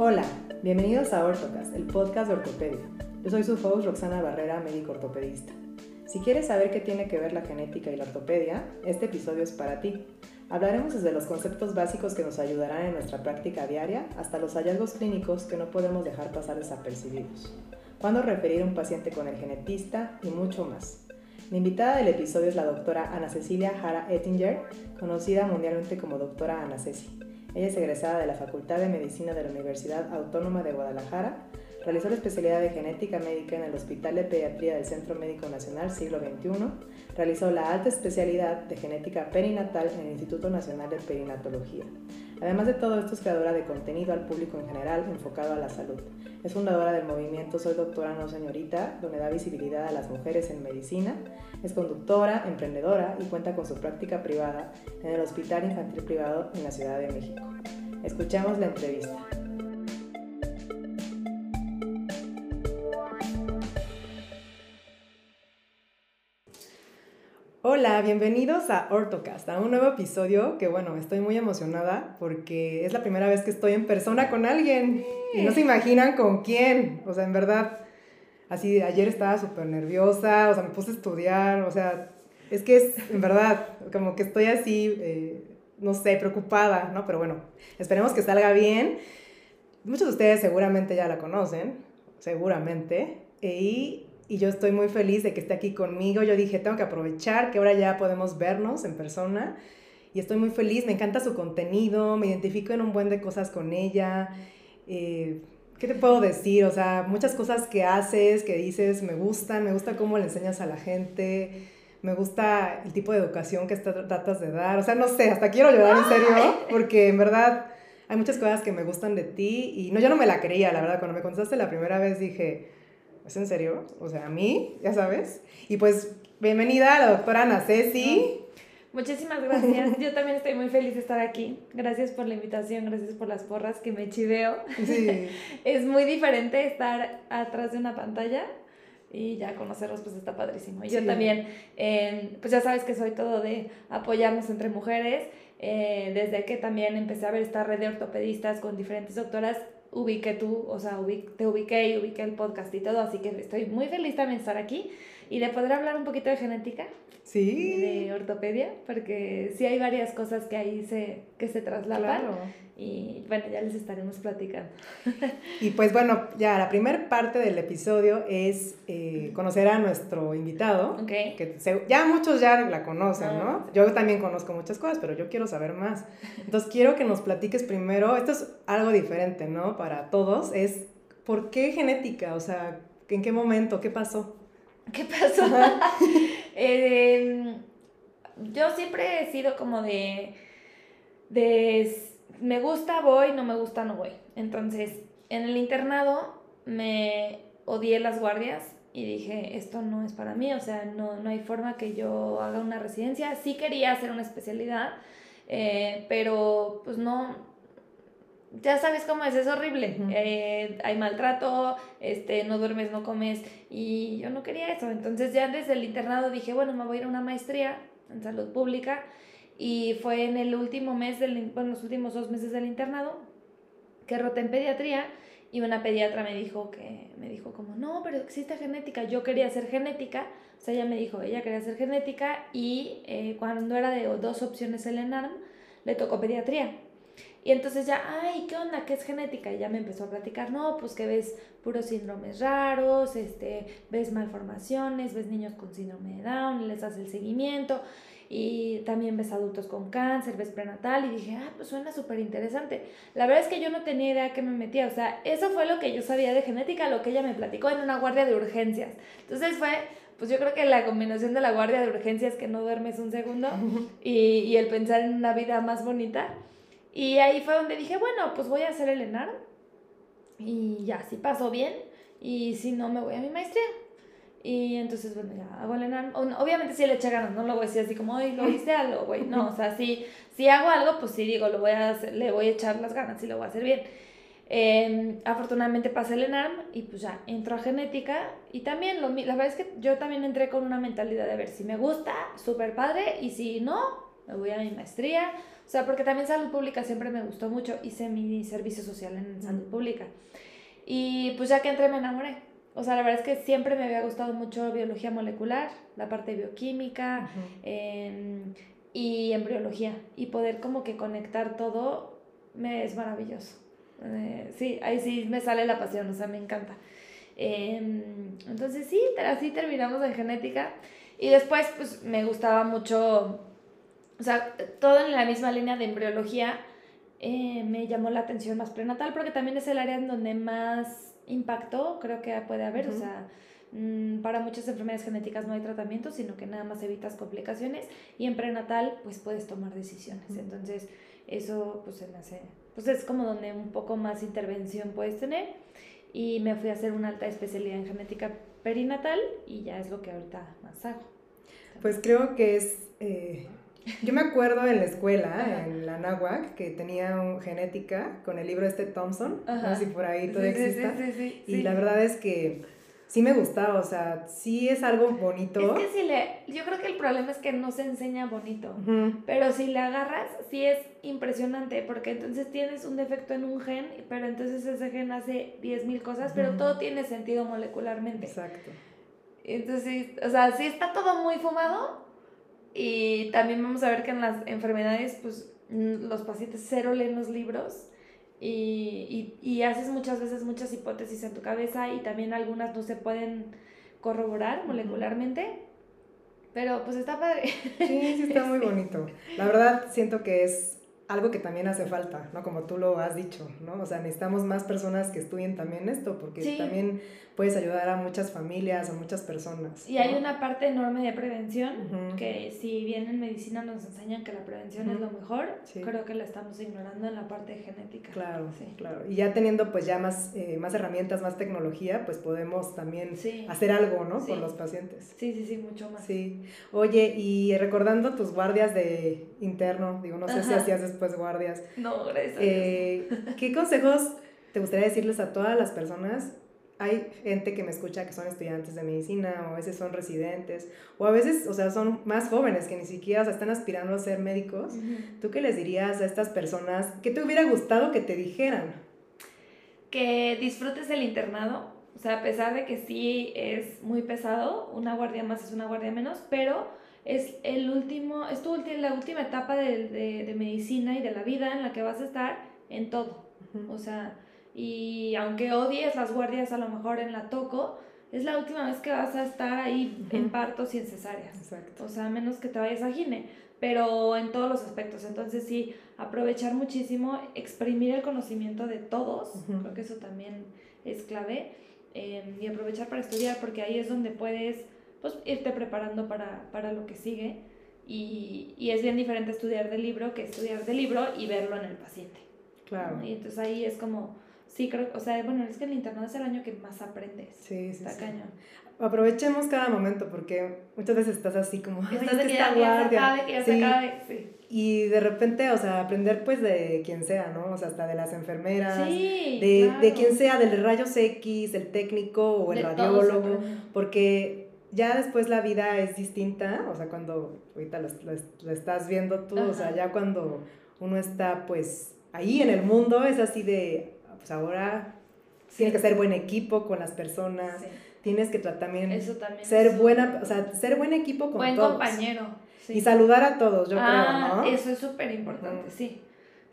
Hola, bienvenidos a Ortocast, el podcast de ortopedia. Yo soy su host Roxana Barrera, médico ortopedista. Si quieres saber qué tiene que ver la genética y la ortopedia, este episodio es para ti. Hablaremos desde los conceptos básicos que nos ayudarán en nuestra práctica diaria hasta los hallazgos clínicos que no podemos dejar pasar desapercibidos. Cuándo referir a un paciente con el genetista y mucho más. Mi invitada del episodio es la doctora Ana Cecilia Jara Ettinger, conocida mundialmente como doctora Ana Ceci. Ella es egresada de la Facultad de Medicina de la Universidad Autónoma de Guadalajara Realizó la especialidad de genética médica en el Hospital de Pediatría del Centro Médico Nacional Siglo XXI. Realizó la alta especialidad de genética perinatal en el Instituto Nacional de Perinatología. Además de todo esto, es creadora de contenido al público en general enfocado a la salud. Es fundadora del movimiento Soy Doctora No Señorita, donde da visibilidad a las mujeres en medicina. Es conductora, emprendedora y cuenta con su práctica privada en el Hospital Infantil Privado en la Ciudad de México. Escuchamos la entrevista. Hola, bienvenidos a Ortocast, a un nuevo episodio que bueno, estoy muy emocionada porque es la primera vez que estoy en persona con alguien y no se imaginan con quién, o sea, en verdad, así ayer estaba súper nerviosa, o sea, me puse a estudiar, o sea, es que es, en verdad, como que estoy así, eh, no sé, preocupada, ¿no? Pero bueno, esperemos que salga bien. Muchos de ustedes seguramente ya la conocen, seguramente, y y yo estoy muy feliz de que esté aquí conmigo. Yo dije, tengo que aprovechar que ahora ya podemos vernos en persona y estoy muy feliz, me encanta su contenido, me identifico en un buen de cosas con ella. Eh, ¿Qué te puedo decir? O sea, muchas cosas que haces, que dices, me gustan, me gusta cómo le enseñas a la gente, me gusta el tipo de educación que tratas de dar. O sea, no sé, hasta quiero llorar en serio, porque en verdad hay muchas cosas que me gustan de ti y no, yo no me la creía, la verdad, cuando me contaste la primera vez dije, ¿Es en serio? O sea, a mí, ya sabes. Y pues, bienvenida a la doctora Ana Ceci. Muchísimas gracias. Yo también estoy muy feliz de estar aquí. Gracias por la invitación, gracias por las porras que me chiveo. Sí. es muy diferente estar atrás de una pantalla y ya conocerlos pues está padrísimo. Y yo también, pues ya sabes que soy todo de apoyarnos entre mujeres. Eh, desde que también empecé a ver esta red de ortopedistas con diferentes doctoras, ubiqué tú, o sea, te ubiqué y ubiqué el podcast y todo, así que estoy muy feliz también de estar aquí y de poder hablar un poquito de genética. Sí. De ortopedia, porque sí hay varias cosas que ahí se, que se traslapan. Claro. Y bueno, ya les estaremos platicando. Y pues bueno, ya la primera parte del episodio es eh, conocer a nuestro invitado. Okay. Que ya muchos ya la conocen, ¿no? Ah. Yo también conozco muchas cosas, pero yo quiero saber más. Entonces quiero que nos platiques primero, esto es algo diferente, ¿no? Para todos, es ¿por qué genética? O sea, ¿en qué momento? ¿Qué pasó? ¿Qué pasó? Em, yo siempre he sido como de, de me gusta, voy, no me gusta, no voy. Entonces, en el internado me odié las guardias y dije, esto no es para mí, o sea, no, no hay forma que yo haga una residencia. Sí quería hacer una especialidad, eh, pero pues no, ya sabes cómo es, es horrible. Eh, hay maltrato, este, no duermes, no comes y yo no quería eso. Entonces ya desde el internado dije, bueno, me voy a ir a una maestría en salud pública y fue en el último mes, del, bueno, los últimos dos meses del internado que roté en pediatría y una pediatra me dijo que, me dijo como, no, pero existe genética, yo quería hacer genética, o sea, ella me dijo, ella quería hacer genética y eh, cuando era de dos opciones el ENARM, le tocó pediatría. Y entonces ya, ay, ¿qué onda? ¿Qué es genética? Y ya me empezó a platicar, no, pues que ves puros síndromes raros, este, ves malformaciones, ves niños con síndrome de Down, les das el seguimiento y también ves adultos con cáncer, ves prenatal y dije, ah, pues suena súper interesante. La verdad es que yo no tenía idea que me metía, o sea, eso fue lo que yo sabía de genética, lo que ella me platicó en una guardia de urgencias. Entonces fue, pues yo creo que la combinación de la guardia de urgencias que no duermes un segundo y, y el pensar en una vida más bonita. Y ahí fue donde dije, bueno, pues voy a hacer el ENAR y ya, si paso bien y si no, me voy a mi maestría. Y entonces, bueno, ya hago el ENAR. Obviamente sí le eché ganas, no lo voy a decir así como, ay, lo hice algo, güey. No, o sea, si, si hago algo, pues sí digo, lo voy a hacer, le voy a echar las ganas y lo voy a hacer bien. Em, afortunadamente pasé el ENARM y pues ya entro a genética y también lo, la verdad es que yo también entré con una mentalidad de ver si me gusta, súper padre y si no, me voy a mi maestría. O sea, porque también salud pública siempre me gustó mucho. Hice mi servicio social en salud pública. Y pues ya que entré me enamoré. O sea, la verdad es que siempre me había gustado mucho biología molecular, la parte bioquímica em, y embriología. Y poder como que conectar todo me es maravilloso. Eh, sí, ahí sí me sale la pasión, o sea, me encanta. Em, entonces sí, así terminamos en genética. Y después, pues me gustaba mucho, o sea, todo en la misma línea de embriología. Eh, me llamó la atención más prenatal porque también es el área en donde más impacto creo que puede haber. O sea, mm, para muchas enfermedades genéticas no hay tratamiento, sino que nada más evitas complicaciones. Y en prenatal, pues puedes tomar decisiones. Entonces, eso pues se me hace, pues es como donde un poco más intervención puedes tener. Y me fui a hacer una alta especialidad en genética perinatal y ya es lo que ahorita más hago. Pues creo que es... Eh, yo me acuerdo en la escuela, en la NAWAC, que tenía un genética con el libro este Thompson, no sé si por ahí todavía exista. y la verdad es que sí me gustaba, o sea, sí es algo bonito. Es que si le, yo creo que el problema es que no se enseña bonito, pero si le agarras, sí es impresionante, porque entonces tienes un defecto en un gen, pero entonces ese gen hace 10.000 cosas, pero todo tiene sentido molecularmente. Exacto. Entonces, o sea, sí está todo muy fumado y también vamos a ver que en las enfermedades, pues los pacientes cero leen los libros y, y, y, haces muchas veces muchas hipótesis en tu cabeza y también algunas no se pueden corroborar molecularmente. Pero pues está padre. Sí, sí está muy bonito. La verdad siento que es algo que también hace falta, ¿no? Como tú lo has dicho, ¿no? O sea, necesitamos más personas que estudien también esto, porque también puedes ayudar a muchas familias, a muchas personas. Y hay una parte enorme de prevención, que si bien en medicina nos enseñan que la prevención es lo mejor, creo que la estamos ignorando en la parte genética. Claro, sí. claro. Y ya teniendo pues ya más, eh, más herramientas, más tecnología, pues podemos también hacer algo, ¿no? Con los pacientes. Sí, sí, sí, mucho más. Sí. Oye, y recordando tus guardias de interno, digo, no sé si hacías pues guardias. No, gracias. Eh, ¿Qué consejos te gustaría decirles a todas las personas? Hay gente que me escucha que son estudiantes de medicina o a veces son residentes o a veces, o sea, son más jóvenes que ni siquiera o están aspirando a ser médicos. ¿Tú qué les dirías a estas personas? ¿Qué te hubiera gustado que te dijeran? Que disfrutes el internado. O sea, a pesar de que sí es muy pesado, una guardia más es una guardia menos, pero es el último, es tu, la última etapa de, de, de, medicina y de la vida en la que vas a estar en todo. O sea, y aunque odies las guardias a lo mejor en la toco, es la última vez que vas a estar ahí en partos y en cesáreas. Exacto. O sea, menos que te vayas a gine, pero en todos los aspectos. Entonces sí, aprovechar muchísimo, exprimir el conocimiento de todos, creo que eso también es clave, eh, y aprovechar para estudiar, porque ahí es donde puedes pues irte preparando para, para lo que sigue. Y, y, es bien diferente estudiar del libro que estudiar del libro y verlo en el paciente. Claro. Y entonces ahí es como, sí, creo, o sea, bueno, es que el internado es el año que más aprendes. Sí, sí. Está cañón. Aprovechemos cada momento porque muchas veces estás así como, estás de que ya, guardia. que ya se acabe, sí. Y de repente, o sea, aprender pues de quien sea, ¿no? O sea, hasta de las enfermeras, sí, de, de quien sea, del rayos X, el técnico o el radiólogo, porque ya después la vida es distinta, o sea, cuando ahorita lo, estás viendo tú, o sea, ya cuando uno está pues ahí en el mundo, es así de, pues ahora tienes que ser buen equipo con las personas, tienes que también, Eso también ser buena, o sea, ser buen equipo con buen todos. Buen compañero. Y saludar a todos, yo ah, creo, ¿no? Eso es súper importante, sí.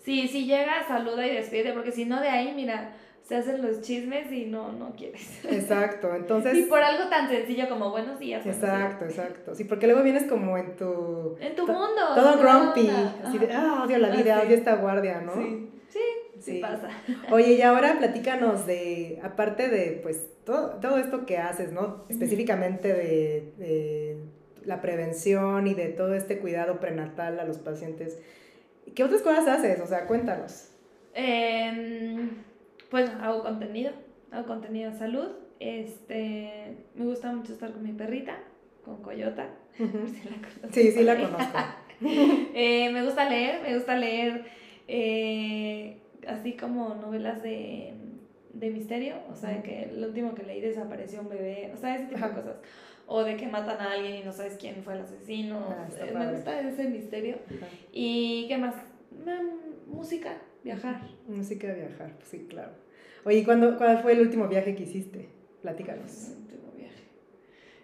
Sí, sí llega, saluda y despide, porque si no de ahí, mira, se hacen los chismes y no, no quieres. Exacto, entonces... y por algo tan sencillo como buenos días. Exacto, exacto. Sí, porque luego vienes como en tu... En tu mundo. Todo grumpy. Así de, ah, odio la vida, odio esta guardia, ¿no? Sí, sí, sí, pasa. Oye, y ahora platícanos de, aparte de, pues, todo, todo esto que haces, ¿no? Específicamente de, de la prevención y de todo este cuidado prenatal a los pacientes. ¿Qué otras cosas haces? O sea, cuéntanos. Eh pues hago contenido, hago contenido de salud. Este, me gusta mucho estar con mi perrita, con Coyota. sí, sí la conozco. Eh, me gusta leer, me gusta leer eh, así como novelas de, de misterio, o sea, de que lo último que leí desapareció un bebé, o sea, ese tipo de cosas. O de que matan a alguien y no sabes quién fue el asesino. Ah, Eh, me gusta ese misterio. ¿Y qué más? Música, viajar. Música de viajar, pues sí, claro. Oye, ¿y cuándo, cuál fue el último viaje que hiciste? Platícanos. El último viaje.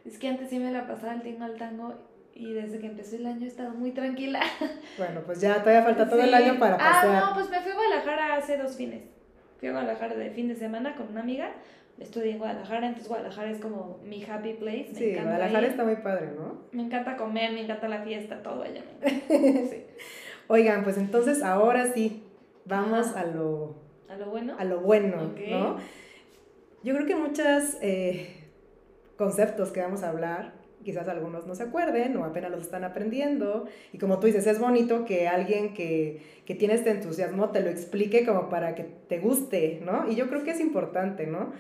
Es que antes sí me la pasaba el tingo al tango y desde que empezó el año he estado muy tranquila. Bueno, pues ya todavía falta todo el año para pasear. Ah, no, pues me fui a Guadalajara hace dos fines. Fui a Guadalajara de fin de semana con una amiga. Estudié en Guadalajara, entonces Guadalajara es como mi happy place. Me sí, Guadalajara ir. está muy padre, ¿no? Me encanta comer, me encanta la fiesta, todo allá. Sí. Oigan, pues entonces ahora sí, vamos Ajá. a lo, A lo bueno. a lo bueno. ¿no? Yo creo que muchos conceptos que vamos a hablar, quizás algunos no se acuerden o apenas los están aprendiendo. Y como tú dices, es bonito que alguien que, que tiene este entusiasmo te lo explique como para que te guste, ¿no? Y yo creo que es importante, ¿no?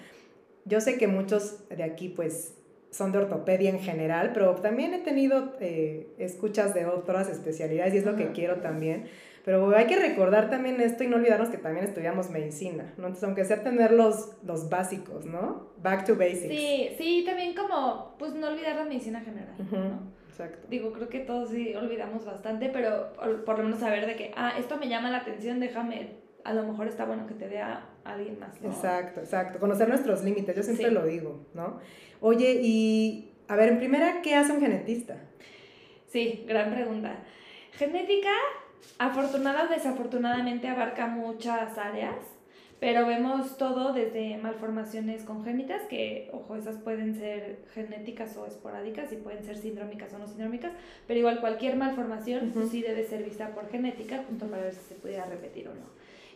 Yo sé que muchos de aquí, pues, son de ortopedia en general, pero también he tenido eh, escuchas de otras especialidades y es lo que quiero también. Pero hay que recordar también esto y no olvidarnos que también estudiamos medicina, ¿no? Entonces, aunque sea tener los, los básicos, ¿no? Back to basics. Sí, sí, también como, pues no olvidar la medicina general, Ujú, ¿no? Exacto. Digo, creo que todos sí olvidamos bastante, pero por, por lo menos saber de que, ah, esto me llama la atención, déjame, a lo mejor está bueno que te vea alguien más, ¿no? Exacto, exacto. Conocer nuestros límites, yo siempre Sí. lo digo, ¿no? Oye, y a ver, en primera, ¿qué hace un genetista? Sí, gran pregunta. Genética, afortunada o desafortunadamente, abarca muchas áreas, pero vemos todo desde malformaciones congénitas, que, ojo, esas pueden ser genéticas o esporádicas y pueden ser sindrómicas o no sindrómicas, pero igual cualquier malformación Ujú. pues, sí debe ser vista por genética, junto para ver si se pudiera repetir o no.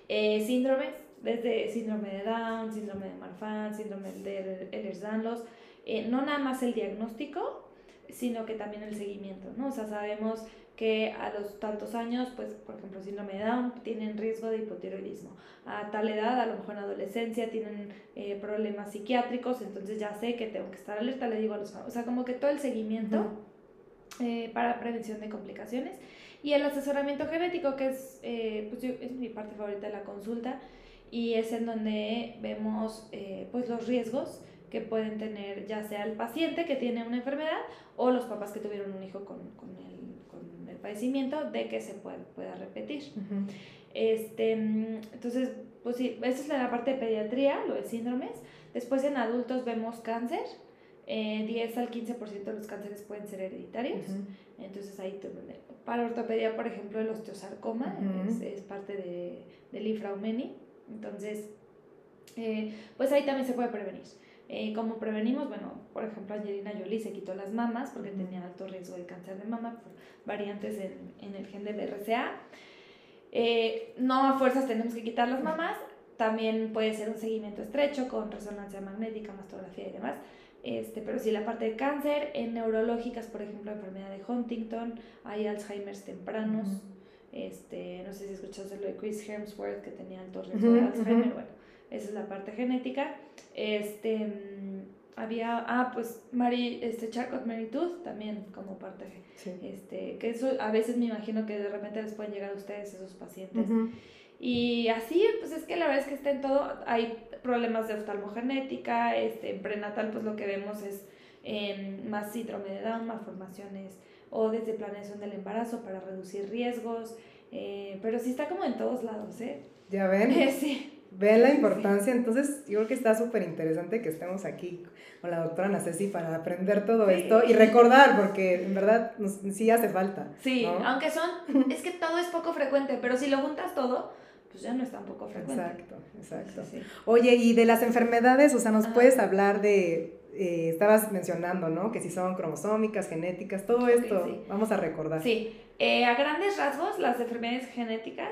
Eh, síndromes, desde síndrome de Down, síndrome de Marfan, síndrome de Ehlers-Danlos, eh, no nada más el diagnóstico, sino que también el seguimiento, ¿no? O sea, sabemos que a los tantos años, pues, por ejemplo, síndrome de Down, tienen riesgo de hipotiroidismo. A tal edad, a lo mejor en adolescencia, tienen eh, problemas psiquiátricos, entonces ya sé que tengo que estar alerta, le digo a los... O sea, como que todo el seguimiento Ujú. eh, para prevención de complicaciones. Y el asesoramiento genético, que es, eh, pues yo- es mi parte favorita de la consulta, y es en donde vemos eh, pues los riesgos que pueden tener ya sea el paciente que tiene una enfermedad o los papás que tuvieron un hijo con, con el padecimiento de que se puede, pueda repetir. Ujú. Este, mm, entonces, pues sí, esa es la parte de pediatría, lo de síndromes. Después en adultos vemos cáncer. Eh, 10 al 15% de los cánceres pueden ser hereditarios. Ujú. Entonces ahí para ortopedia, por ejemplo, el osteosarcoma Ujú. es, es parte de, del infraumeni. Entonces, eh, pues ahí también se puede prevenir. Eh, ¿Cómo prevenimos? Bueno, por ejemplo, Angelina Jolie se quitó las mamas porque tenía alto riesgo de cáncer de mama por variantes en, en el gen de BRCA. Eh, no a fuerzas tenemos que quitar las mamas, también puede ser un seguimiento estrecho con resonancia magnética, mastografía y demás. Este, pero sí, la parte de cáncer, en neurológicas, por ejemplo, enfermedad de Huntington, hay Alzheimer's tempranos. Ujú. este, no sé si escuchaste lo de Chris Hemsworth, que tenía alto riesgo de Alzheimer. ujú. Bueno, esa es la parte genética. Este, mm, había, ah, pues Mary, este, Charcot Mary Tooth también como parte Sí. este, que eso a veces me imagino que de repente les pueden llegar a ustedes esos pacientes. Ujú. Y así, pues es que la verdad es que está en todo. Hay problemas de oftalmogenética, este, en prenatal, pues lo que vemos es em, más síndrome de Down, malformaciones o desde planeación del embarazo para reducir riesgos. eh, pero sí está como en todos lados, ¿eh? ¿Ya ven? sí. Ven la importancia, entonces yo creo que está súper interesante que estemos aquí con la doctora Nacesi para aprender todo Sí. esto y recordar, porque en verdad nos- sí hace falta. Sí, ¿no? aunque son, es que todo es poco frecuente, pero si lo juntas todo, pues ya no es tan poco frecuente. Exacto, exacto. Sí, sí, sí. Oye, y de las enfermedades, o sea, ¿nos Ajá. puedes hablar de, eh, estabas mencionando, ¿no? Que si son cromosómicas, genéticas, todo esto, sí. vamos a recordar. Sí, eh, a grandes rasgos, las enfermedades genéticas,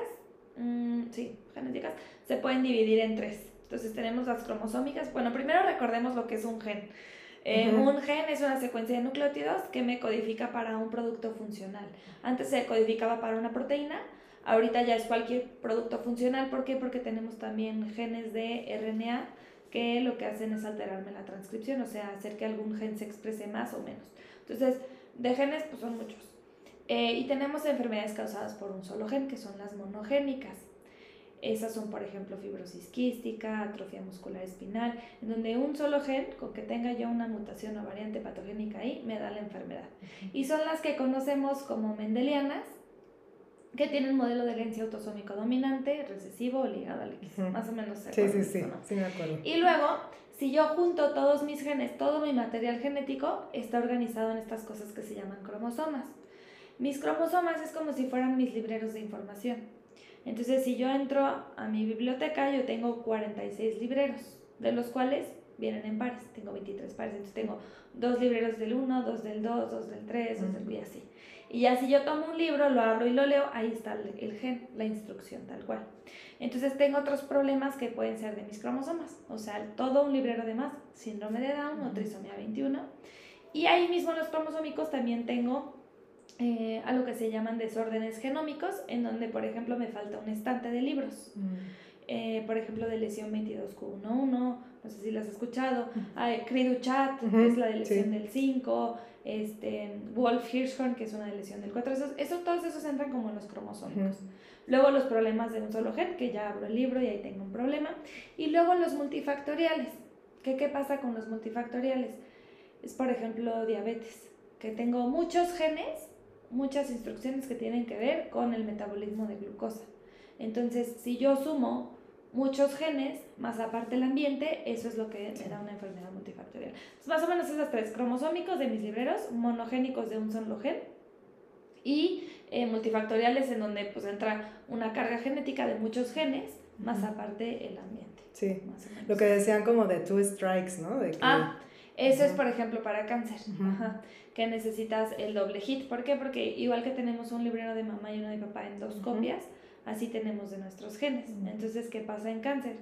mm, sí, genéticas, se pueden dividir en tres. Entonces tenemos las cromosómicas. Bueno, primero recordemos lo que es un gen. Eh. Un gen es una secuencia de nucleótidos que me codifica para un producto funcional. Antes se codificaba para una proteína, ahorita ya es cualquier producto funcional. ¿Por qué? Porque tenemos también genes de RNA que lo que hacen es alterarme la transcripción, o sea, hacer que algún gen se exprese más o menos. Entonces, de genes, pues son muchos. Eh, y tenemos enfermedades causadas por un solo gen, que son las monogénicas. Esas son, por ejemplo, fibrosis quística, atrofia muscular espinal, en donde un solo gen, con que tenga yo una mutación o variante patogénica ahí, me da la enfermedad. Y son las que conocemos como mendelianas, que tienen modelo de herencia autosómico dominante, recesivo o ligado al X. Más o menos. Sí, sí, sí, sí me acuerdo. Y luego, si yo junto todos mis genes, todo mi material genético, está organizado en estas cosas que se llaman cromosomas. Mis cromosomas es como si fueran mis libreros de información. Entonces, si yo entro a mi biblioteca, yo tengo 46 libreros, de los cuales vienen en pares. Tengo 23 pares, entonces tengo dos libreros del 1, dos del 2, dos del 3, dos del y así. Y ya si yo tomo un libro, lo abro y lo leo, ahí está el, gen, la instrucción tal cual. Entonces tengo otros problemas que pueden ser de mis cromosomas, o sea, todo un librero de más, síndrome de Down o trisomía 21. Y ahí mismo los cromosómicos también tengo eh, algo que se llaman desórdenes genómicos, en donde, por ejemplo, me falta un estante de libros. Eh, por ejemplo, de lesión 22Q11, no sé si las has escuchado. Hay Criduchat, que es la de lesión del 5 este, Wolf Hirschhorn, que es una lesión del 4. Eso, todos esos entran como en los cromosómicos. Luego los problemas de un solo gen, que ya abro el libro y ahí tengo un problema. Y luego los multifactoriales. ¿Qué, qué pasa con los multifactoriales? Es, por ejemplo, diabetes, que tengo muchos genes, muchas instrucciones que tienen que ver con el metabolismo de glucosa. Entonces, si yo sumo muchos genes, más aparte el ambiente, eso es lo que me da una enfermedad multifactorial. más o menos esas tres, cromosómicos de mis libreros, monogénicos de un solo gen y eh, multifactoriales en donde pues entra una carga genética de muchos genes, más aparte el ambiente. Sí, lo que decían como de two strikes, ¿no? Ah, eso es por ejemplo para cáncer, que necesitas el doble hit. ¿Por qué? Porque igual que tenemos un librero de mamá y uno de papá en dos copias, así tenemos de nuestros genes. Entonces, ¿qué pasa en cáncer?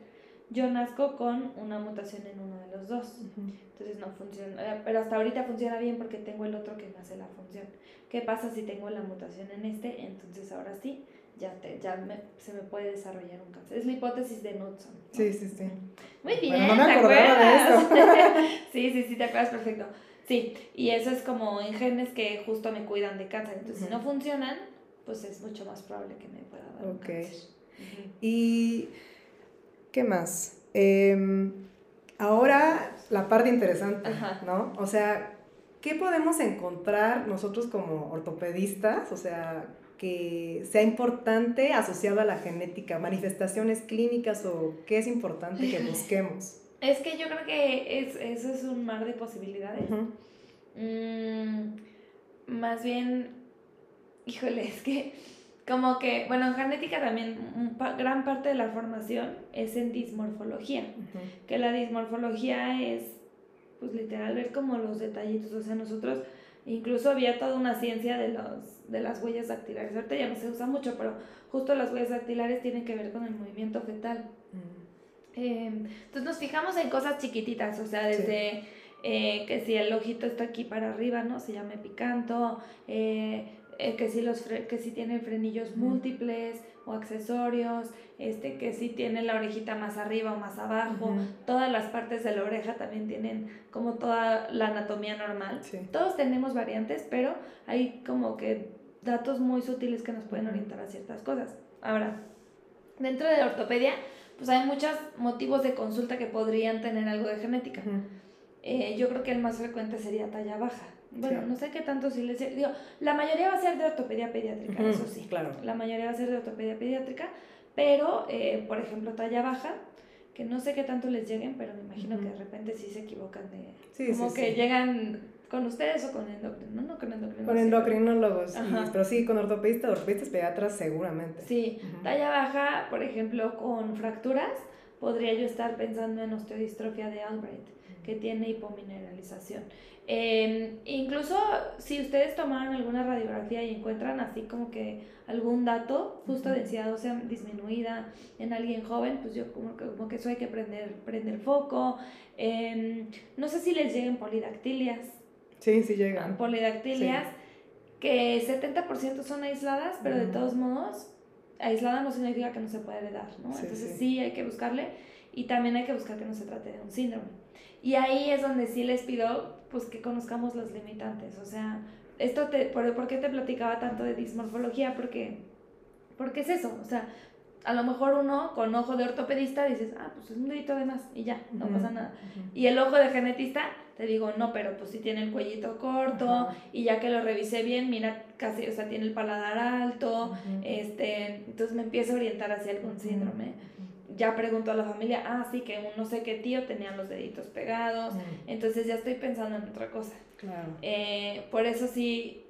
Yo nazco con una mutación en uno de los dos. Entonces no funciona, eh, pero hasta ahorita funciona bien porque tengo el otro que me hace la función. ¿Qué pasa si tengo la mutación en este? Entonces ahora sí, ya, te, ya se me puede desarrollar un cáncer. Es la hipótesis de Knudson. Sí, sí, sí. Muy bien, no me ¿te acuerdas? De eso. sí, sí, sí, te acuerdas perfecto. Sí, y eso es como en genes que justo me cuidan de cáncer. Entonces, si no funcionan, pues es mucho más probable que me pueda dar cáncer. ¿Y qué más? Em, ahora la parte interesante, ¿no? O sea, ¿qué podemos encontrar nosotros como ortopedistas? O sea, que sea importante asociado a la genética, manifestaciones clínicas o qué es importante que busquemos. Es que yo creo que es, eso es un mar de posibilidades. Mm, más bien híjole, es que como que, bueno, en genética también gran parte de la formación es en dismorfología, que la dismorfología es, pues literal, ver como los detallitos, o sea, nosotros incluso había toda una ciencia de, los, de las huellas dactilares, ahorita ya no se usa mucho, pero justo las huellas dactilares tienen que ver con el movimiento fetal. Em, entonces nos fijamos en cosas chiquititas, o sea, desde... Eh, que si el ojito está aquí para arriba, ¿no? Se llama picanto, eh, eh, que, si los que si tiene frenillos múltiples o accesorios, este, que si tiene la orejita más arriba o más abajo, todas las partes de la oreja también tienen como toda la anatomía normal. Todos tenemos variantes, pero hay como que datos muy sutiles que nos pueden orientar a ciertas cosas. Ahora, dentro de la ortopedia, pues hay muchos motivos de consulta que podrían tener algo de genética. Eh, yo creo que el más frecuente sería talla baja. Bueno, no sé qué tanto si les digo, la mayoría va a ser de ortopedia pediátrica, eso sí. Claro. La mayoría va a ser de ortopedia pediátrica, pero eh, por ejemplo, talla baja, que no sé qué tanto les lleguen, pero me imagino que de repente sí se equivocan de sí, como que llegan con ustedes o con endocrino, no, con endocrinólogos. Con endocrinólogos, pero sí, con ortopedistas, ortopedistas pediatras seguramente. Sí, talla baja, por ejemplo, con fracturas, podría yo estar pensando en osteodistrofia de Albright, que tiene hipomineralización. Em, incluso si ustedes tomaron alguna radiografía y encuentran así como que algún dato, justo densidad ósea disminuida en alguien joven, pues yo como que, como que eso hay que prender, prender foco. Em, no sé si les lleguen polidactilias. Sí, sí llegan. Polidactilias, que 70% son aisladas, pero de todos modos, aislada no significa que no se puede heredar, ¿no? Entonces sí hay que buscarle y también hay que buscar que no se trate de un síndrome. Y ahí es donde sí les pido pues que conozcamos los limitantes. O sea, esto te, por, qué te platicaba tanto de dismorfología? Porque, porque es eso, o sea, a lo mejor uno con ojo de ortopedista dices, ah, pues es un dedito de más y ya, no pasa nada. Y el ojo de genetista, te digo, no, pero pues si tiene el cuellito corto y ya que lo revisé bien, mira, casi, o sea, tiene el paladar alto, este, entonces me empiezo a orientar hacia algún síndrome. Ya pregunto a la familia, ah, sí, que un no sé qué tío tenían los deditos pegados, entonces ya estoy pensando en otra cosa. Claro. Eh, por eso sí,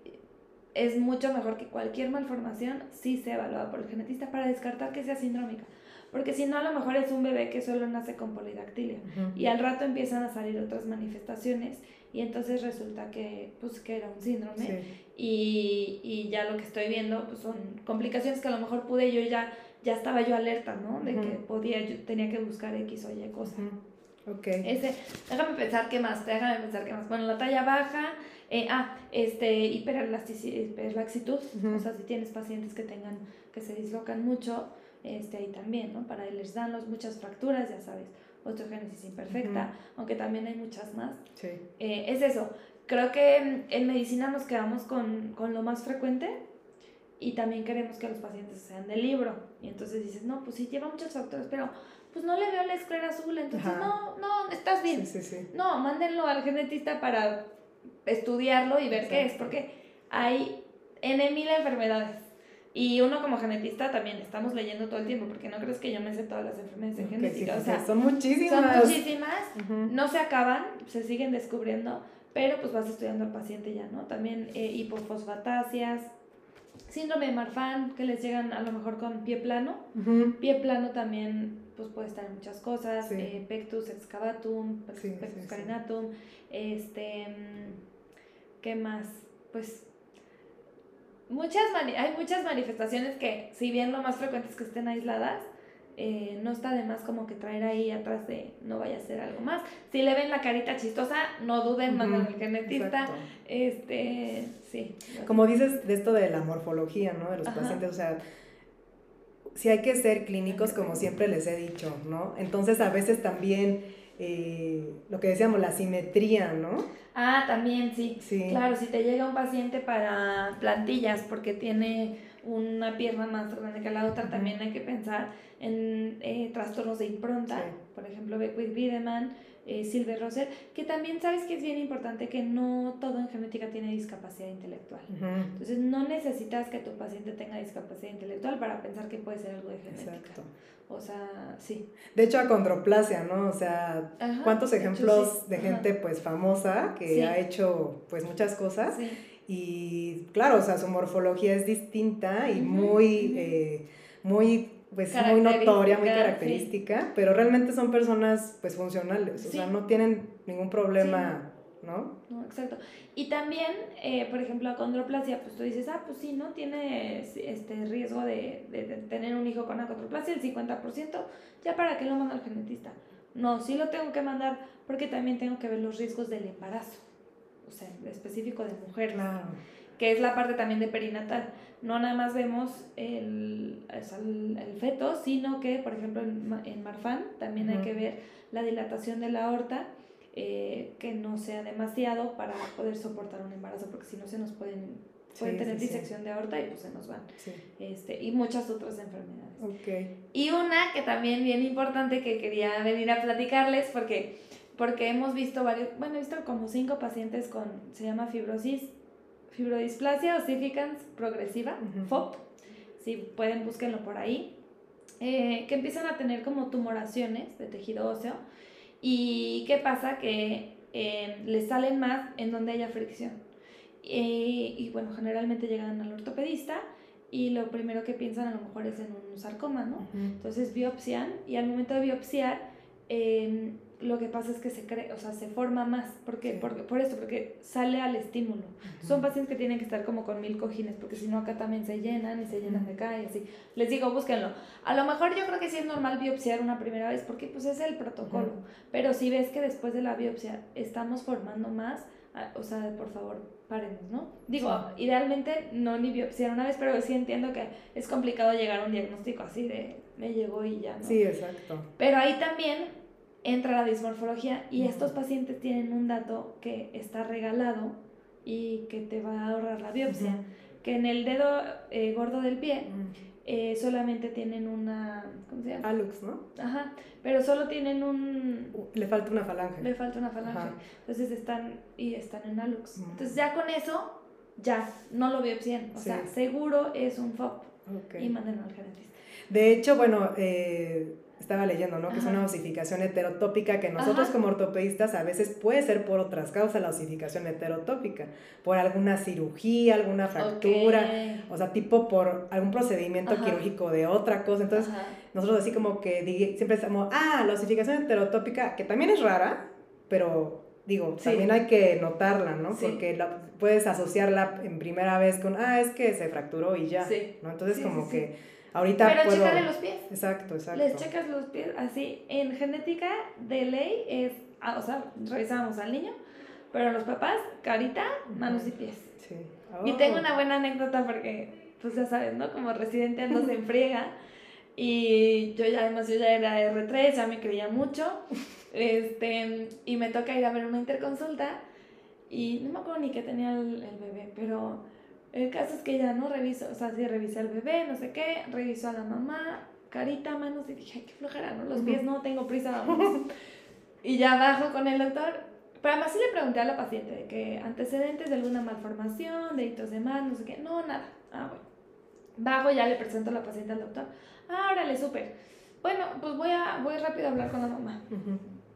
es mucho mejor que cualquier malformación sí sea evaluada por el genetista para descartar que sea sindrómica. Porque si no, a lo mejor es un bebé que solo nace con polidactilia. Y al rato empiezan a salir otras manifestaciones y entonces resulta que, pues, que era un síndrome. Y, y, ya lo que estoy viendo pues, son complicaciones que a lo mejor pude yo ya, ya estaba yo alerta, ¿no? De que podía, yo tenía que buscar X o Y cosas. Ok. Ese, déjame pensar qué más, déjame pensar qué más. Bueno, la talla baja, eh, ah, este, hiperlaxitud, o sea, si tienes pacientes que tengan, que se dislocan mucho, este, ahí también, ¿no? Para les dan muchas fracturas, ya sabes, osteogénesis imperfecta, aunque también hay muchas más. Sí. Eh, es eso, creo que en medicina nos quedamos con, con lo más frecuente y también queremos que los pacientes sean del libro. Y entonces dices, no, pues sí, lleva muchos factores, pero pues no le veo la esclera azul, entonces no, no, estás bien. Sí, sí, sí. No, mándenlo al genetista para estudiarlo y ver qué es, porque hay N mil enfermedades. Y uno como genetista también estamos leyendo todo el tiempo, porque no crees que yo me sé todas las enfermedades en genética. o sea, son muchísimas. Son muchísimas, no se acaban, se siguen descubriendo, pero pues vas estudiando al paciente ya, ¿no? También eh, hipofosfatasias, síndrome de Marfan, que les llegan a lo mejor con pie plano. Pie plano también pues puede estar en muchas cosas, eh, pectus excavatum, pectus carinatum, este, ¿qué más? Pues muchas hay muchas manifestaciones que si bien lo más frecuente es que estén aisladas, eh, no está de más como que traer ahí atrás de no vaya a ser algo más. Si le ven la carita chistosa, no duden, uh al genetista. Este, sí. Como dices de esto de la morfología, ¿no? De los pacientes, o sea, si hay que ser clínicos, como siempre les he dicho, ¿no? Entonces a veces también eh, lo que decíamos, la simetría, ¿no? Ah, también, sí. sí. Claro, si te llega un paciente para plantillas porque tiene una pierna más grande que la otra, también hay que pensar en eh, trastornos de impronta, por ejemplo, Beckwith Wiedemann, eh, Silver Rosser, que también sabes que es bien importante que no todo en genética tiene discapacidad intelectual. Entonces, no necesitas que tu paciente tenga discapacidad intelectual para pensar que puede ser algo de genética. Exacto. O sea, sí. De hecho, acondroplasia, ¿no? O sea, ¿cuántos ejemplos de, gente pues famosa que ha hecho pues muchas cosas? Sí. Y claro, o sea, su morfología es distinta y muy, eh, muy pues muy notoria, muy característica, pero realmente son personas pues funcionales, o sea, no tienen ningún problema, ¿no? No, exacto. Y también, eh, por ejemplo, acondroplasia, pues tú dices, ah, pues sí, ¿no? Tiene este riesgo de, de, tener un hijo con acondroplasia, el 50%, ya para qué lo mando al genetista. No, sí lo tengo que mandar porque también tengo que ver los riesgos del embarazo, o sea, específico de mujer. Claro que es la parte también de perinatal. No nada más vemos el, el, feto, sino que, por ejemplo, en, en Marfan también hay que ver la dilatación de la aorta, eh, que no sea demasiado para poder soportar un embarazo, porque si no se nos pueden, pueden tener disección de aorta y pues se nos van. Este, y muchas otras enfermedades. Okay. Y una que también bien importante que quería venir a platicarles, porque, porque hemos visto varios, bueno, he visto como cinco pacientes con, se llama fibrosis Fibrodisplasia ossificans progresiva, FOP, si pueden búsquenlo por ahí, eh, que empiezan a tener como tumoraciones de tejido óseo. ¿Y qué pasa? Que eh, les salen más en donde haya fricción. y bueno, generalmente llegan al ortopedista y lo primero que piensan a lo mejor es en un sarcoma, ¿no? Entonces biopsian y al momento de biopsiar eh, lo que pasa es que se cree, o sea, se forma más. ¿Por qué? Porque, por esto, porque sale al estímulo. Son pacientes que tienen que estar como con mil cojines, porque si no acá también se llenan y se llenan de acá y así. Les digo, búsquenlo. A lo mejor yo creo que sí es normal biopsiar una primera vez, porque pues es el protocolo. Pero si ves que después de la biopsia estamos formando más, o sea, por favor, paremos, ¿no? Digo, idealmente no ni biopsiar una vez, pero sí entiendo que es complicado llegar a un diagnóstico así de me llegó y ya, ¿no? Sí, exacto. Pero ahí también entra la dismorfología y estos pacientes tienen un dato que está regalado y que te va a ahorrar la biopsia, que en el dedo eh, gordo del pie eh, solamente tienen una, ¿cómo se llama? Alux, ¿no? Ajá, pero solo tienen un... Le falta una falange. Le falta una falange. Ajá. Entonces están, y están en Alux. Entonces ya con eso, ya, no lo biopsian. O Sí. sea, seguro es un FOP. Ok. Y manden al. De hecho, bueno, eh, estaba leyendo, ¿no? Que es una osificación heterotópica que nosotros Ajá. como ortopedistas a veces puede ser por otras causas la osificación heterotópica, por alguna cirugía, alguna fractura, o sea, tipo por algún procedimiento Ajá. quirúrgico de otra cosa. Entonces, nosotros así como que siempre estamos, ah, la osificación heterotópica, que también es rara, pero digo, Sí. también hay que notarla, ¿no? Sí. Porque la- puedes asociarla en primera vez con, ah, es que se fracturó y ya, Sí. ¿no? Entonces como que ahorita Pero puedo... chécale los pies. Exacto, exacto. Les checas los pies así. En genética de ley es, ah, o sea, revisamos al niño, pero los papás, carita, manos y pies. Sí. Y Oh. tengo una buena anécdota porque, pues ya sabes, ¿no? Como residente ando se friega. Y yo ya, además, yo ya era R3, ya me creía mucho. Este, y me toca ir a ver una interconsulta. Y no me acuerdo ni qué tenía el, el bebé, pero el caso es que ya no reviso, o sea, sí revisé al bebé, no sé qué, reviso a la mamá, carita, manos, y dije, ay, qué flojera, ¿no? Los pies no tengo prisa, vamos. y ya bajo con el doctor. Pero además sí le pregunté a la paciente de que antecedentes de alguna malformación, deditos de mano, no sé qué. No, nada. Ah, bueno. Bajo, ya le presento a la paciente al doctor. Ah, órale, súper. Bueno, pues voy a, voy rápido a hablar con la mamá.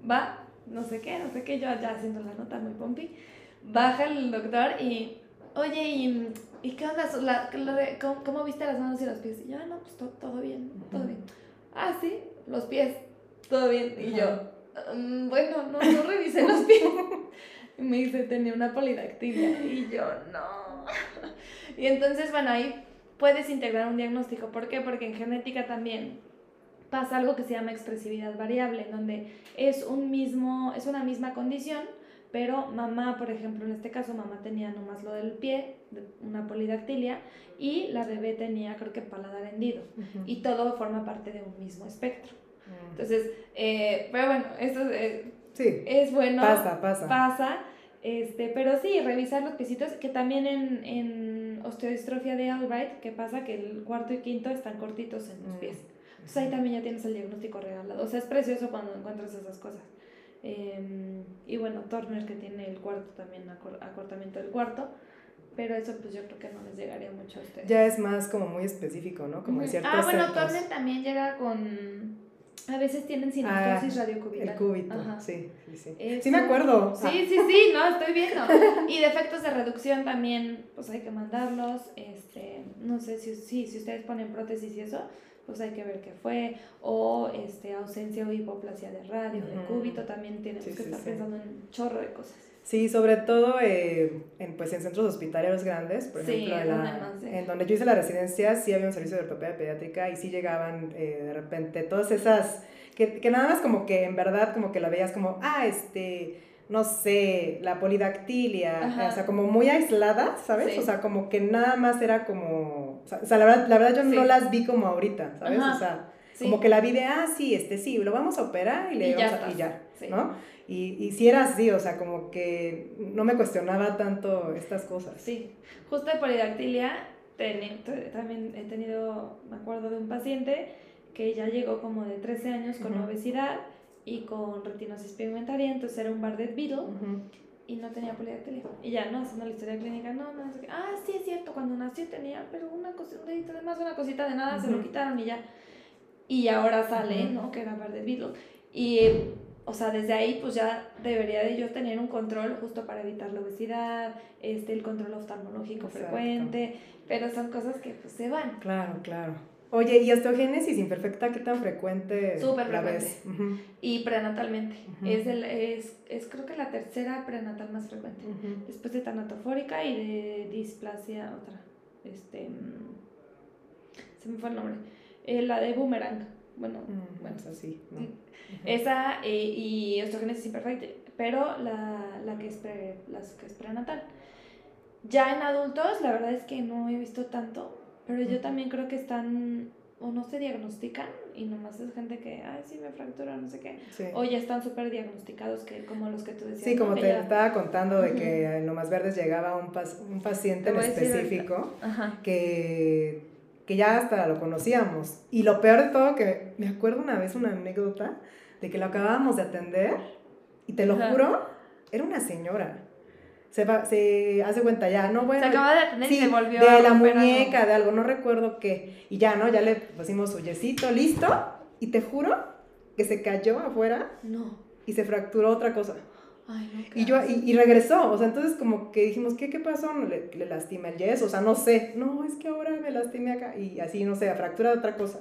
Va, no sé qué, no sé qué, yo ya haciendo la nota muy pompi. Baja el doctor y, oye, ¿y, ¿y qué onda? La- de- ¿cómo, cómo viste las manos y los pies? Y yo, ah, no, pues to- todo bien, todo bien. Ah, sí, los pies, todo bien. Y yo. "Mm, bueno, no, no revisé los pies. Y me dice, tenía una polidactilia. Y yo, no. Y entonces, bueno, ahí puedes integrar un diagnóstico. ¿Por qué? Porque en genética también pasa algo que se llama expresividad variable, en donde es, un mismo, es una misma condición, pero mamá, por ejemplo, en este caso, mamá tenía nomás lo del pie, una polidactilia, y la bebé tenía, creo que, paladar hendido. Y todo forma parte de un mismo espectro. Mm. Entonces, eh, pero bueno, esto eh, Sí, es bueno. pasa, pasa. Pasa. Este, pero sí, revisar los piecitos, que también en, en osteodistrofia de Albright, que pasa que el cuarto y quinto están cortitos en los Mm. pies. Entonces ahí también ya tienes el diagnóstico regalado. O sea, es precioso cuando encuentras esas cosas. Em, y bueno, Turner que tiene el cuarto también, acor- acortamiento del cuarto. Pero eso pues yo creo que no les llegaría mucho a ustedes. Ya es más como muy específico, ¿no? Como en Ujú. ciertos Ah, bueno, centros. Turner también llega con... A veces tienen sinostosis Ah, radiocubital. El cúbito, Ajá. sí, sí, sí. Sí me acuerdo. Sí, Ah, sí, sí, no, estoy viendo. Y defectos de reducción también, pues hay que mandarlos. Este, no sé si, sí, si ustedes ponen prótesis y eso, pues hay que ver qué fue. O este, ausencia o hipoplasia de radio, de cúbito, también tenemos Sí, que sí, estar sí. pensando en un chorro de cosas. Sí, sobre todo eh, en, pues, en centros hospitalarios grandes, por ejemplo, en, donde la- en donde yo hice la residencia, sí había un servicio de ortopedia pediátrica y sí llegaban eh, de repente todas esas, que, que nada más como que en verdad como que la veías como, ah, este, no sé, la polidactilia, Ajá. o sea, como muy aislada, ¿sabes? Sí. O sea, como que nada más era como, o sea, la, verdad, la verdad yo no las vi como ahorita, ¿sabes? Ajá. O sea, Sí. como que la vi de, ah, sí, este, sí, lo vamos a operar y le Y ya vamos a, Sí. ¿no? Y, y si era así, o sea, como que no me cuestionaba tanto estas cosas. Sí, justo de polidactilia también he tenido, me acuerdo de un paciente que ya llegó como de 13 años con obesidad y con retinosis pigmentaria, entonces era un Bardet Beetle Ujú. y no tenía polidactilia. Y ya, ¿no? Haciendo la historia clínica, no, no, no sé qué. Ah, sí es cierto, cuando nació tenía, pero una cosita, un dedito de más, una cosita de nada, se lo quitaron y ya. Y ahora sale, Ujú. ¿no? Que era Bardet Beetle. Y, o sea, desde ahí, pues ya debería de yo tener un control justo para evitar la obesidad, este, el control oftalmológico Exacto. frecuente, pero son cosas que pues se van. Claro, claro. Oye, ¿y osteogénesis imperfecta qué tan frecuente Súper frecuente. Y prenatalmente. Es, el, es, es creo que la tercera prenatal más frecuente. Después de tanatofórica y de displasia, otra. Este. mm, Se me fue el nombre. Eh, la de boomerang. Bueno, Mm, bueno. es así, ¿no? Esa eh, y osteogénesis imperfecta, pero la, la que es pre, las que es prenatal. Ya en adultos, la verdad es que no he visto tanto, pero yo también creo que están o no se diagnostican y nomás es gente que, ay, sí me fractura, no sé qué. Sí. O ya están súper diagnosticados, que, como los que tú decías. Sí, como te estaba contando de que en Lomas Verdes llegaba un, pas- un paciente Te en específico que que ya hasta lo conocíamos. Y lo peor de todo, que me acuerdo una vez una anécdota de que lo acabábamos de atender y te lo Ajá. juro, era una señora. Se, va, se hace cuenta ya, no bueno. Se acaba de atender y sí, se volvió de la muñeca, algo. de algo, no recuerdo qué. Y ya, ¿no? Ya le pusimos su yesito, listo. Y te juro que se cayó afuera No. y se fracturó otra cosa. Ay, no. Y yo, y, y regresó, o sea, entonces como que dijimos, ¿qué, qué pasó? No, Le, le lastima el yeso, o sea, no sé. No, es que ahora me lastimé acá. Y así, no sé, fractura de otra cosa.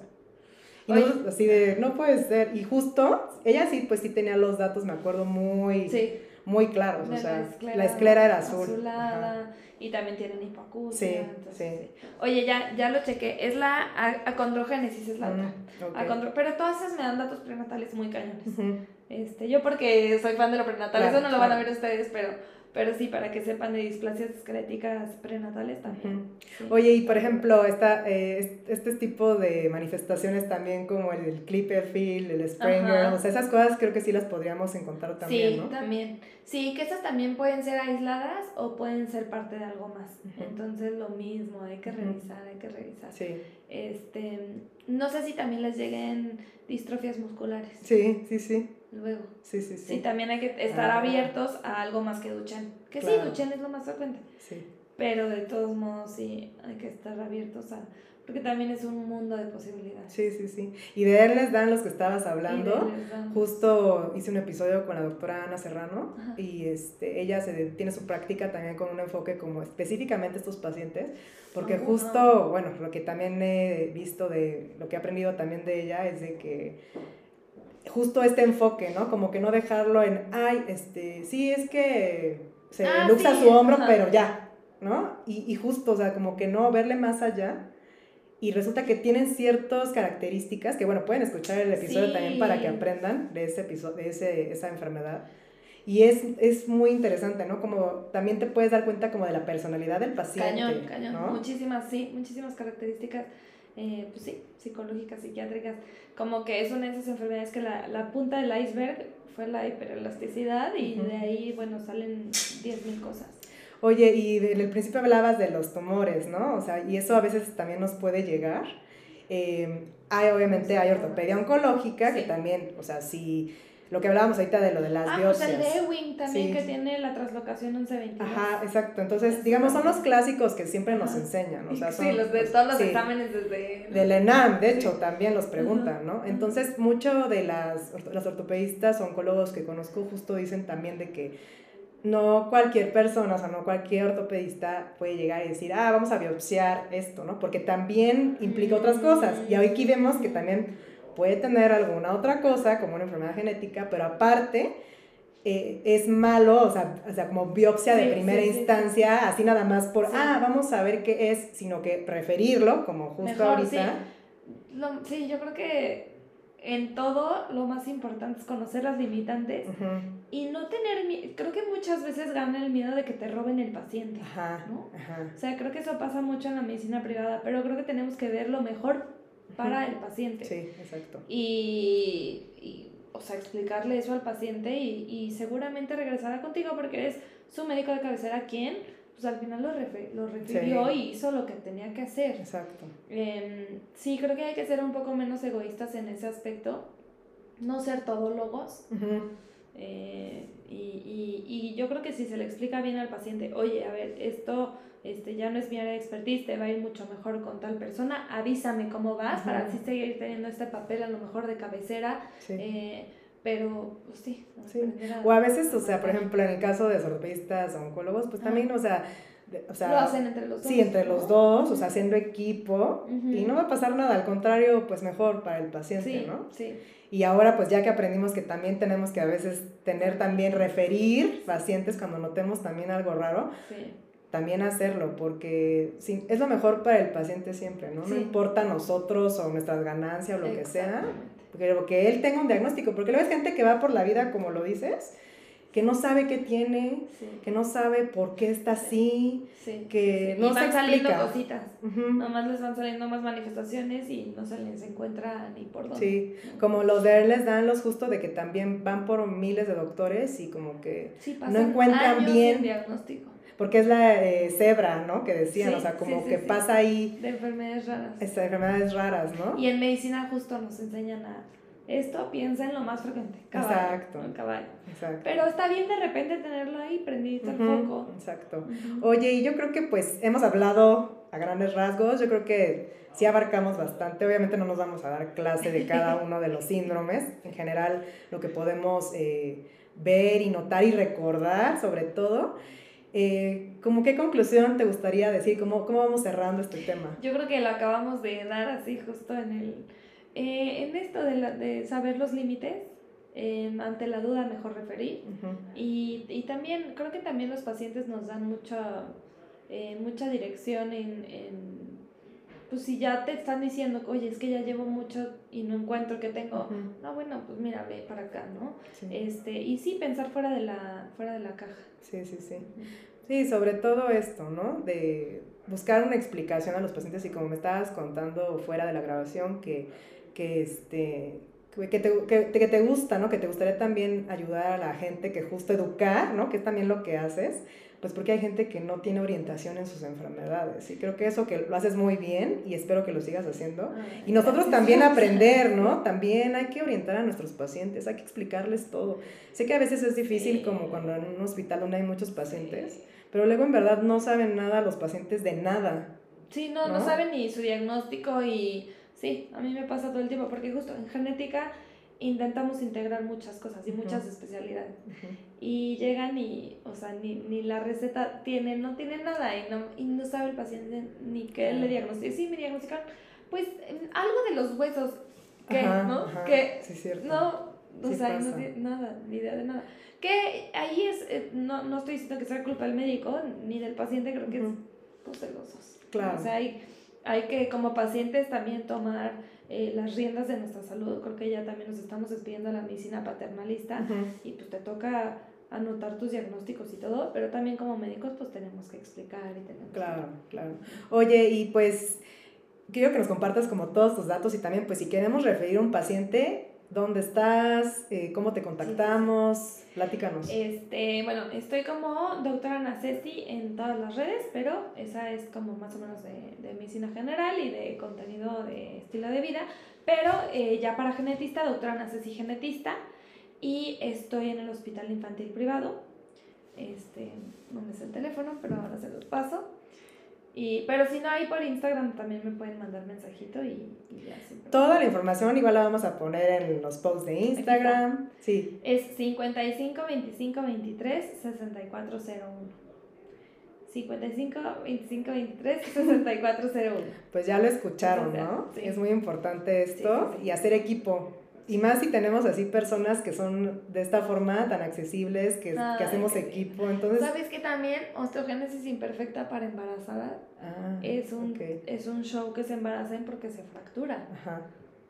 Y nosotros así de, no puede ser. Y justo, ella sí, pues sí tenía los datos, me acuerdo, muy, Sí. Muy claros. de O sea, la esclera, era azul. Azulada. Y también tienen hipoacusia. Sí, entonces, sí. Oye, ya, ya lo chequé. Es la acondrogénesis, es la otra. Mm, Pero todas esas me dan datos prenatales muy cañones. Este, yo porque soy fan de lo prenatal, Claro, eso no lo van a ver ustedes, pero, pero sí, para que sepan de displasias esqueléticas prenatales también. Sí. Oye, y por ejemplo, esta, eh, es- este tipo de manifestaciones también como el, el Clipperfield, el Springer, o sea, esas cosas creo que sí las podríamos encontrar también, sí, ¿no? también. Sí, que esas también pueden ser aisladas o pueden ser parte de algo más. Entonces, lo mismo, hay que revisar, hay que revisar. Sí, Este, no sé si también les lleguen distrofias musculares sí, sí, sí, luego. sí, sí, Sí, sí, también hay que estar Ah. abiertos a algo más que Duchenne. Que sí, Claro. Duchenne es lo más frecuente. sí. Pero de todos modos sí hay que estar abiertos a... Porque también es un mundo de posibilidades. Sí, sí, sí. Y de él les dan los que estabas hablando. Justo hice un episodio con la doctora Ana Serrano Ajá. y este, ella se tiene su práctica también con un enfoque como específicamente estos pacientes, porque justo, bueno, lo que también he visto de, lo que he aprendido también de ella es de que justo este enfoque, ¿no? Como que no dejarlo en, ay, este, sí, es que se Ah, luxa sí, su hombro, ajá. pero ya, ¿no? Y, y justo, o sea, como que no verle más allá. Y resulta que tienen ciertas características que, bueno, pueden escuchar el episodio Sí. también para que aprendan de, ese episodio, de ese, esa enfermedad. Y es, es muy interesante, ¿no? Como también te puedes dar cuenta como de la personalidad del paciente. Cañón, cañón. ¿no? Muchísimas, sí, muchísimas características, eh, pues sí, psicológicas, psiquiátricas. Como que es una de esas enfermedades que la, la punta del iceberg fue la hiperelasticidad y de ahí, bueno, salen 10.000 cosas. Oye, y en el principio hablabas de los tumores, ¿no? O sea, y eso a veces también nos puede llegar. Eh, hay, obviamente, hay ortopedia oncológica, que también, o sea, si lo que hablábamos ahorita de lo de las ah, pues el Ewing también Sí. que tiene la translocación 1122. Ajá, exacto. Entonces, Es digamos, son los clásicos que siempre nos Ajá. enseñan. O sea, sí, son, los de todos los sí. exámenes desde... Del ENAM, de hecho, Sí. también los preguntan, ¿no? Entonces, mucho de las, las ortopedistas, oncólogos que conozco, justo dicen también de que no cualquier persona, o sea, no cualquier ortopedista puede llegar y decir, ah, vamos a biopsiar esto, ¿no? Porque también implica otras cosas. Y aquí vemos que también puede tener alguna otra cosa, como una enfermedad genética, pero aparte eh, es malo, o sea, o sea, como biopsia de primera sí, sí, sí. instancia, así nada más por, ah, vamos a ver qué es, sino que preferirlo, como justo Mejor, ahorita. sí. Lo- sí, yo creo que en todo lo más importante es conocer las limitantes y no tener miedo. Creo que muchas veces gana el miedo de que te roben el paciente. Ajá, ¿no? ajá. O sea, creo que eso pasa mucho en la medicina privada, pero creo que tenemos que ver lo mejor para el paciente. Sí, exacto. Y, y, o sea, explicarle eso al paciente y, y seguramente regresará contigo porque eres su médico de cabecera quien, pues al final lo, refe- lo refirió Sí. y hizo lo que tenía que hacer. Exacto. Em, sí, creo que hay que ser un poco menos egoístas en ese aspecto, no ser todólogos. Ujú, eh, y, y, y yo creo que si se le explica bien al paciente, oye, a ver, esto este, ya no es mi área de expertise, te va a ir mucho mejor con tal persona, avísame cómo vas para Ujú. así seguir teniendo este papel a lo mejor de cabecera, Sí. eh, pero pues sí. Sí. a- O a veces, o sea, por ejemplo, en el caso de ortopedistas o oncólogos, pues Ajá. también, o sea, o sea, Lo hacen entre los dos. sí, entre ¿no? los dos, o sea, haciendo equipo, y no va a pasar nada, al contrario, pues mejor para el paciente, Sí, ¿no? sí. Y ahora, pues ya que aprendimos que también tenemos que a veces tener también referir pacientes cuando notemos también algo raro, sí. también hacerlo, porque sí, es lo mejor para el paciente siempre, ¿no? No importa nosotros o nuestras ganancias o lo que sea, pero que él tenga un diagnóstico, porque luego es gente que va por la vida, como lo dices, que no sabe qué tiene, Sí, que no sabe por qué está así, sí, que sí. no y se van saliendo explica. cositas. Ujú. Nomás les van saliendo más manifestaciones y no se les encuentra ni por dónde. Sí, como los de él les dan los justo de que también van por miles de doctores y como que No encuentran años bien. sin diagnóstico. porque es la eh, cebra, ¿no? Que decían, o sea, como que pasa ahí De enfermedades raras. estas enfermedades raras, ¿no? Y en medicina justo nos enseñan a esto, piensa en lo más frecuente. Caballo, Exacto. el caballo. Exacto. Pero está bien de repente tenerlo ahí prendido el Ujú, foco. Exacto. Oye, y yo creo que pues hemos hablado a grandes rasgos, yo creo que sí abarcamos bastante, obviamente no nos vamos a dar clase de cada uno de los síndromes, en general lo que podemos eh, ver y notar y recordar sobre todo. Eh, ¿Cómo qué conclusión te gustaría decir? ¿Cómo, ¿Cómo vamos cerrando este tema? Yo creo que lo acabamos de dar así justo en el... eh, en esto de, la- de saber los límites, eh, ante la duda mejor referir. Y, y también, creo que también los pacientes nos dan mucha, eh, mucha dirección en, en, pues si ya te están diciendo, oye, es que ya llevo mucho y no encuentro que tengo, Ujú. no, bueno, pues mira, ve para acá, ¿no? Sí. Este, y sí, pensar fuera de la, fuera de la caja. Sí, sí, sí. Sí, sobre todo esto, ¿no? De buscar una explicación a los pacientes y como me estabas contando fuera de la grabación, que, que, este, que, te, que, que te gusta, ¿no? Que te gustaría también ayudar a la gente, que justo educar, ¿no? Que es también lo que haces, pues porque hay gente que no tiene orientación en sus enfermedades. Y creo que eso que lo haces muy bien y espero que lo sigas haciendo. Y nosotros también aprender, ¿no? También hay que orientar a nuestros pacientes, hay que explicarles todo. Sé que a veces es difícil Sí. como cuando en un hospital donde hay muchos pacientes, pero luego en verdad no saben nada los pacientes de nada. Sí, no, no, ¿no? saben ni su diagnóstico y sí, a mí me pasa todo el tiempo porque justo en genética intentamos integrar muchas cosas y muchas especialidades y llegan y, o sea, ni, ni la receta tiene, no tiene nada y no, y no sabe el paciente ni qué le Claro. diagnosticaron. Sí, me diagnosticaron, pues algo de los huesos, ¿qué? Ajá, ¿No? ajá, Que sí, cierto. no, o Sí sea, y no pasa. tiene nada, ni idea de nada. Que ahí es, eh, no, no estoy diciendo que sea culpa del médico ni del paciente, creo que es pues, de los dos. Claro. O sea, hay, hay que como pacientes también tomar eh, las riendas de nuestra salud. Creo que ya también nos estamos despidiendo de la medicina paternalista y pues te toca anotar tus diagnósticos y todo, pero también como médicos pues tenemos que explicar y tenemos que- Claro, claro. Oye, y pues quiero que nos compartas como todos tus datos y también pues si queremos referir a un paciente, ¿dónde estás? Eh, ¿Cómo te contactamos? Platícanos. Este, bueno, estoy como doctora Nacesi en todas las redes, pero esa es como más o menos de, de medicina general y de contenido de estilo de vida. Pero eh, ya para genetista, doctora Nacesi genetista. Y estoy en el hospital infantil privado. Este, no me sé el teléfono, pero ahora se los paso. Y, pero si no, ahí por Instagram también me pueden mandar mensajito y, y ya. Toda la información igual la vamos a poner en los posts de Instagram. Sí, Es 55 25 23 6401. 55 25 23 6401. pues ya lo escucharon, ¿no? sí. Es muy importante esto Sí, sí, sí. y hacer equipo. Y más si tenemos así personas que son de esta forma tan accesibles, que, hacemos equipo. Entonces, ¿Sabes que también osteogénesis imperfecta para embarazadas ah, es un, es un show que se embaracen porque se fractura? Ajá.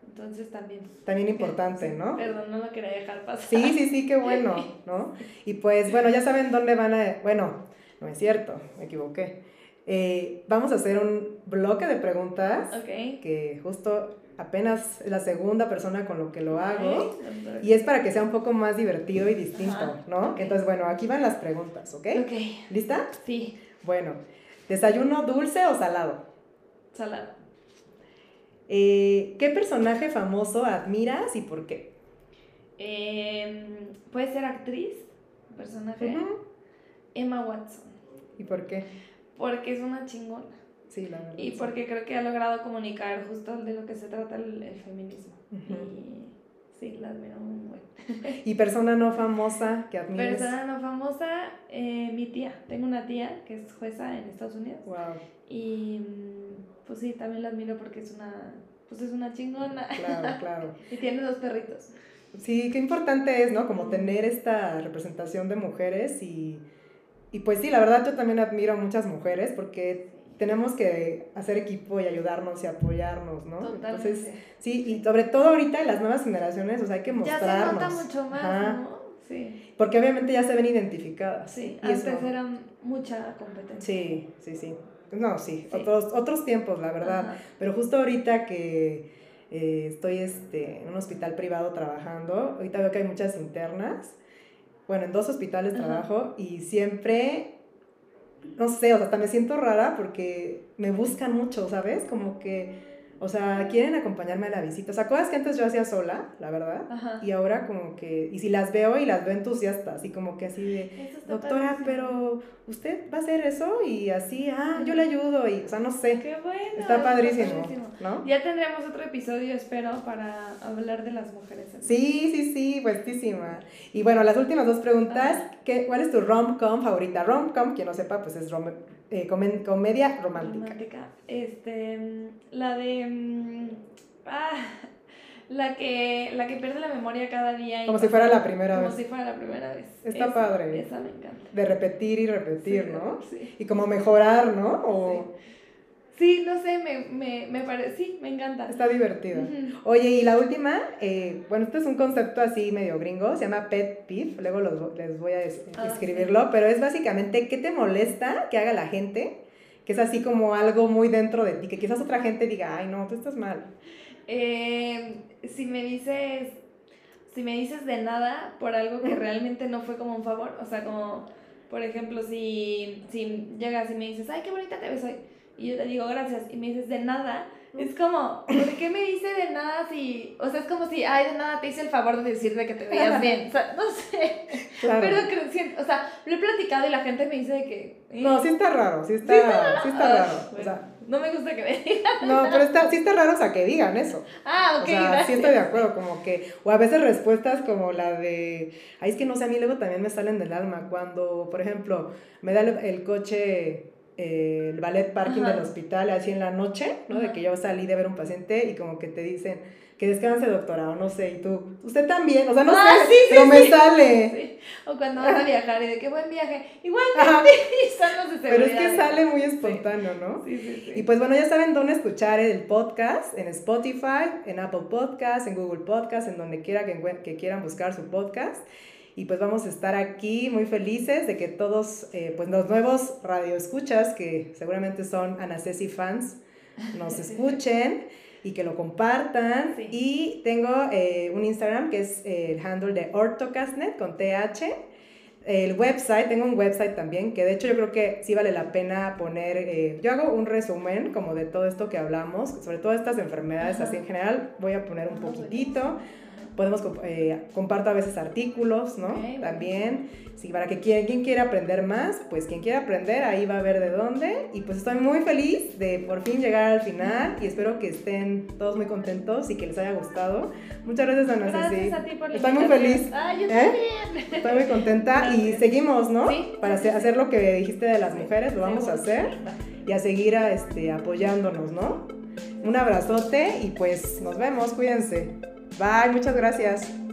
Entonces también. También importante, ¿no? Perdón, no lo quería dejar pasar. Sí, sí, sí, qué bueno, ¿no? Y pues bueno, ya saben dónde van a... Bueno, no es cierto, me equivoqué. Eh, vamos a hacer un bloque de preguntas Ok. que justo apenas la segunda persona con lo que lo hago. Y es para que sea un poco más divertido y distinto, Ajá, ¿no? Entonces, bueno, aquí van las preguntas, ¿ok? Ok. ¿Lista? Sí, Bueno, ¿desayuno dulce o salado? salado. Eh, ¿Qué personaje famoso admiras y por qué? Em, Puede ser actriz, personaje. Emma Watson. ¿Y por qué? Porque es una chingona. Sí, la verdad. Y sí. porque creo que ha logrado comunicar justo de lo que se trata el, el feminismo. Y sí, la admiro un buen. ¿Y persona no famosa que admires? Persona no famosa, eh, mi tía. Tengo una tía que es jueza en Estados Unidos. Wow, Y mm, pues sí, también la admiro porque es una, pues es una chingona. claro, claro. y tiene dos perritos. Sí, qué importante es, ¿no? Como tener esta representación de mujeres y, y pues sí, la verdad yo también admiro a muchas mujeres porque tenemos que hacer equipo y ayudarnos y apoyarnos, ¿no? Totalmente. Entonces, sí, y sobre todo ahorita en las nuevas generaciones, o sea, hay que ya mostrarnos. se nota mucho más, Ajá. ¿no? Sí. Porque obviamente ya se ven identificadas. Sí, y antes eso- era mucha competencia. Sí, sí, sí. No, sí, Sí. Otros, otros tiempos, la verdad. Ajá. Pero justo ahorita que eh, estoy este, en un hospital privado trabajando, ahorita veo que hay muchas internas. Bueno, en dos hospitales Ajá. trabajo y siempre no sé, o sea, hasta me siento rara porque me buscan mucho, ¿sabes? Como que o sea, quieren acompañarme a la visita. O sea, cosas que antes yo hacía sola, la verdad. Y ahora como que, y si las veo y las veo entusiastas, así como que así de, doctora, pero usted va a hacer eso y así, ah, yo le ayudo y, o sea, no sé. Qué bueno. Está padrísimo, ¿no? Ya tendremos otro episodio, espero, para hablar de las mujeres. Sí, sí, sí, puestísima. Y bueno, las últimas dos preguntas, ¿qué, ¿cuál es tu rom-com favorita? Rom-com, quien no sepa, pues es rom eh, comedia romántica. romántica. Este, la de... Mm, ah, la que, la que pierde la memoria cada día. como si fuera la primera vez. Como si fuera la primera vez. Está padre. Esa me encanta. De repetir y repetir, ¿no? Sí. Y como mejorar, ¿no? O... Sí. No sé, me, me, me parece, sí, me encanta. Está divertido. Oye, y la última, eh, bueno, este es un concepto así medio gringo, se llama pet peeve, luego les voy a ah, escribirlo, pero es básicamente, ¿qué te molesta que haga la gente? Que es así como algo muy dentro de ti, que quizás otra gente diga, ay, no, tú estás mal. Eh, si me dices, si me dices de nada por algo que realmente no fue como un favor, o sea, como, por ejemplo, si, si llegas y me dices, ay, qué bonita te ves hoy, y yo te digo gracias, y me dices de nada, es como, ¿por qué me dice de nada si, o sea, es como si, ay, de nada te hice el favor de decirte que te veías bien, o sea, no sé, pero o sea, lo he platicado y la gente me dice que... No, sí está raro, sí está, sí está raro, o sea... No me gusta que me digan. No, pero está, sí está raro, o sea, que digan eso. Ah, ok. O sea, sí estoy de acuerdo, como que, o a veces respuestas como la de, ay, es que no sé, a mí luego también me salen del alma, cuando, por ejemplo, me da el coche el ballet parking del hospital así en la noche, ¿no? De que yo salí de ver un paciente y como que te dicen que descanse doctora o no sé, y tú, usted también, o sea, no ah, sé, sí, pero me sale. O cuando vas a viajar y de qué buen viaje, igualmente, y Pero es que sale muy espontáneo, ¿no? Y pues bueno, ya saben dónde escuchar el podcast, en Spotify, en Apple Podcast, en Google Podcast, en donde quiera que, que quieran buscar su podcast y pues vamos a estar aquí muy felices de que todos, eh, pues los nuevos radioescuchas, que seguramente son Anacesi fans, nos escuchen y que lo compartan. Y tengo eh, un Instagram que es el handle de Ortocastnet con TH. El website, tengo un website también, que de hecho yo creo que sí vale la pena poner, eh, yo hago un resumen como de todo esto que hablamos, sobre todo estas enfermedades así en general, voy a poner un ah, poquitito podemos eh, comparto a veces artículos, ¿no? También, sí, para que quien, quien quiera aprender más, pues quien quiera aprender, ahí va a ver de dónde. Y pues estoy muy feliz de por fin llegar al final y espero que estén todos muy contentos y que les haya gustado. Muchas gracias, Ana Gracias a ti por Estoy muy feliz. Ay, yo ¿Eh? también. Estoy muy contenta y seguimos, ¿no? Sí. Para hacer, lo que dijiste de las mujeres, lo vamos a hacer y a seguir a, este, apoyándonos, ¿no? Un abrazote y pues nos vemos, cuídense. Bye, muchas gracias.